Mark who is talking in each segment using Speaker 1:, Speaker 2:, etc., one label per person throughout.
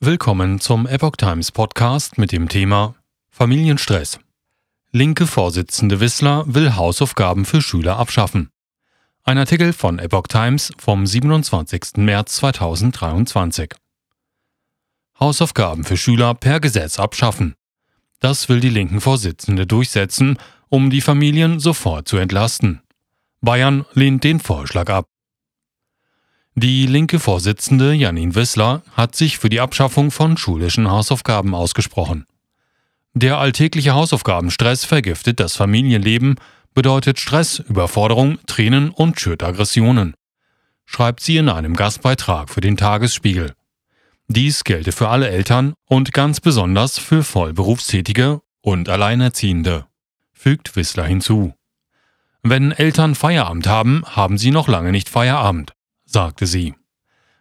Speaker 1: Willkommen zum Epoch Times Podcast mit dem Thema Familienstress. Linke Vorsitzende Wissler will Hausaufgaben für Schüler abschaffen. Ein Artikel von Epoch Times vom 27. März 2023. Hausaufgaben für Schüler per Gesetz abschaffen. Das will die linken Vorsitzende durchsetzen, um die Familien sofort zu entlasten. Bayern lehnt den Vorschlag ab. Die linke Vorsitzende Janine Wissler hat sich für die Abschaffung von schulischen Hausaufgaben ausgesprochen. Der alltägliche Hausaufgabenstress vergiftet das Familienleben, bedeutet Stress, Überforderung, Tränen und schürt Aggressionen, schreibt sie in einem Gastbeitrag für den Tagesspiegel. Dies gelte für alle Eltern und ganz besonders für Vollberufstätige und Alleinerziehende, fügt Wissler hinzu. Wenn Eltern Feierabend haben, haben sie noch lange nicht Feierabend sagte sie.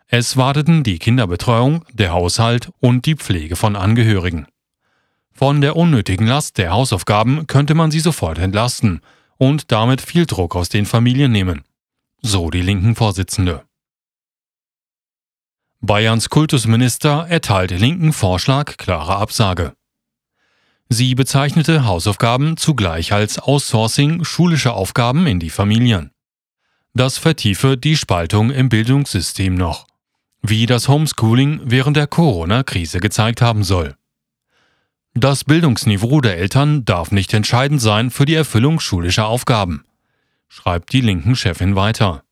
Speaker 1: Es warteten die Kinderbetreuung, der Haushalt und die Pflege von Angehörigen. Von der unnötigen Last der Hausaufgaben könnte man sie sofort entlasten und damit viel Druck aus den Familien nehmen. So die linken Vorsitzende. Bayerns Kultusminister erteilte linken Vorschlag klare Absage. Sie bezeichnete Hausaufgaben zugleich als Outsourcing schulischer Aufgaben in die Familien. Das vertiefe die Spaltung im Bildungssystem noch, wie das Homeschooling während der Corona-Krise gezeigt haben soll. Das Bildungsniveau der Eltern darf nicht entscheidend sein für die Erfüllung schulischer Aufgaben, schreibt die linken Chefin weiter.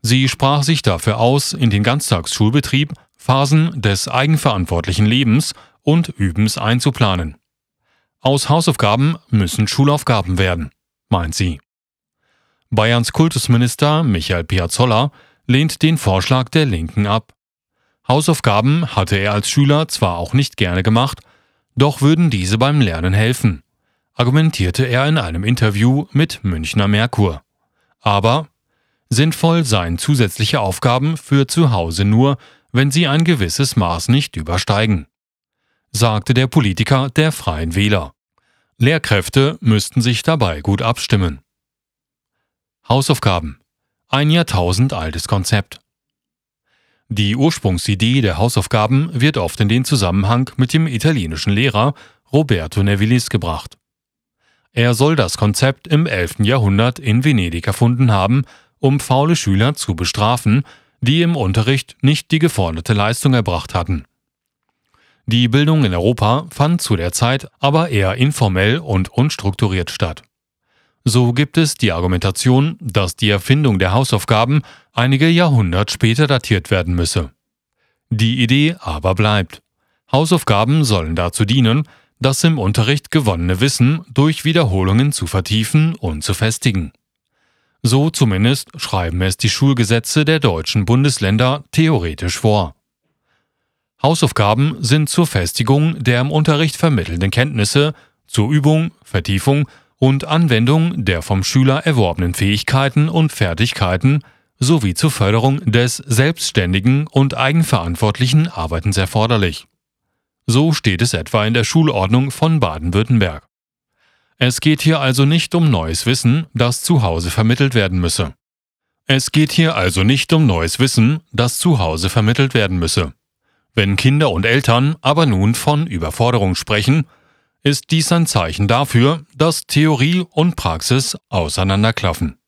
Speaker 1: Sie sprach sich dafür aus, in den Ganztagsschulbetrieb Phasen des eigenverantwortlichen Lebens und Übens einzuplanen. Aus Hausaufgaben müssen Schulaufgaben werden, meint sie. Bayerns Kultusminister Michael Piazzolla lehnt den Vorschlag der Linken ab. Hausaufgaben hatte er als Schüler zwar auch nicht gerne gemacht, doch würden diese beim Lernen helfen, argumentierte er in einem Interview mit Münchner Merkur. Aber sinnvoll seien zusätzliche Aufgaben für zu Hause nur, wenn sie ein gewisses Maß nicht übersteigen, sagte der Politiker der Freien Wähler. Lehrkräfte müssten sich dabei gut abstimmen. Hausaufgaben. Ein Jahrtausend altes Konzept. Die Ursprungsidee der Hausaufgaben wird oft in den Zusammenhang mit dem italienischen Lehrer Roberto Nevilis gebracht. Er soll das Konzept im 11. Jahrhundert in Venedig erfunden haben, um faule Schüler zu bestrafen, die im Unterricht nicht die geforderte Leistung erbracht hatten. Die Bildung in Europa fand zu der Zeit aber eher informell und unstrukturiert statt. So gibt es die Argumentation, dass die Erfindung der Hausaufgaben einige Jahrhundert später datiert werden müsse. Die Idee aber bleibt. Hausaufgaben sollen dazu dienen, das im Unterricht gewonnene Wissen durch Wiederholungen zu vertiefen und zu festigen. So zumindest schreiben es die Schulgesetze der deutschen Bundesländer theoretisch vor. Hausaufgaben sind zur Festigung der im Unterricht vermittelnden Kenntnisse, zur Übung, Vertiefung und Anwendung der vom Schüler erworbenen Fähigkeiten und Fertigkeiten sowie zur Förderung des selbstständigen und eigenverantwortlichen Arbeitens erforderlich. So steht es etwa in der Schulordnung von Baden-Württemberg. Es geht hier also nicht um neues Wissen, das zu Hause vermittelt werden müsse. Es geht hier also nicht um neues Wissen, das zu Hause vermittelt werden müsse. Wenn Kinder und Eltern aber nun von Überforderung sprechen, ist dies ein Zeichen dafür, dass Theorie und Praxis auseinanderklaffen.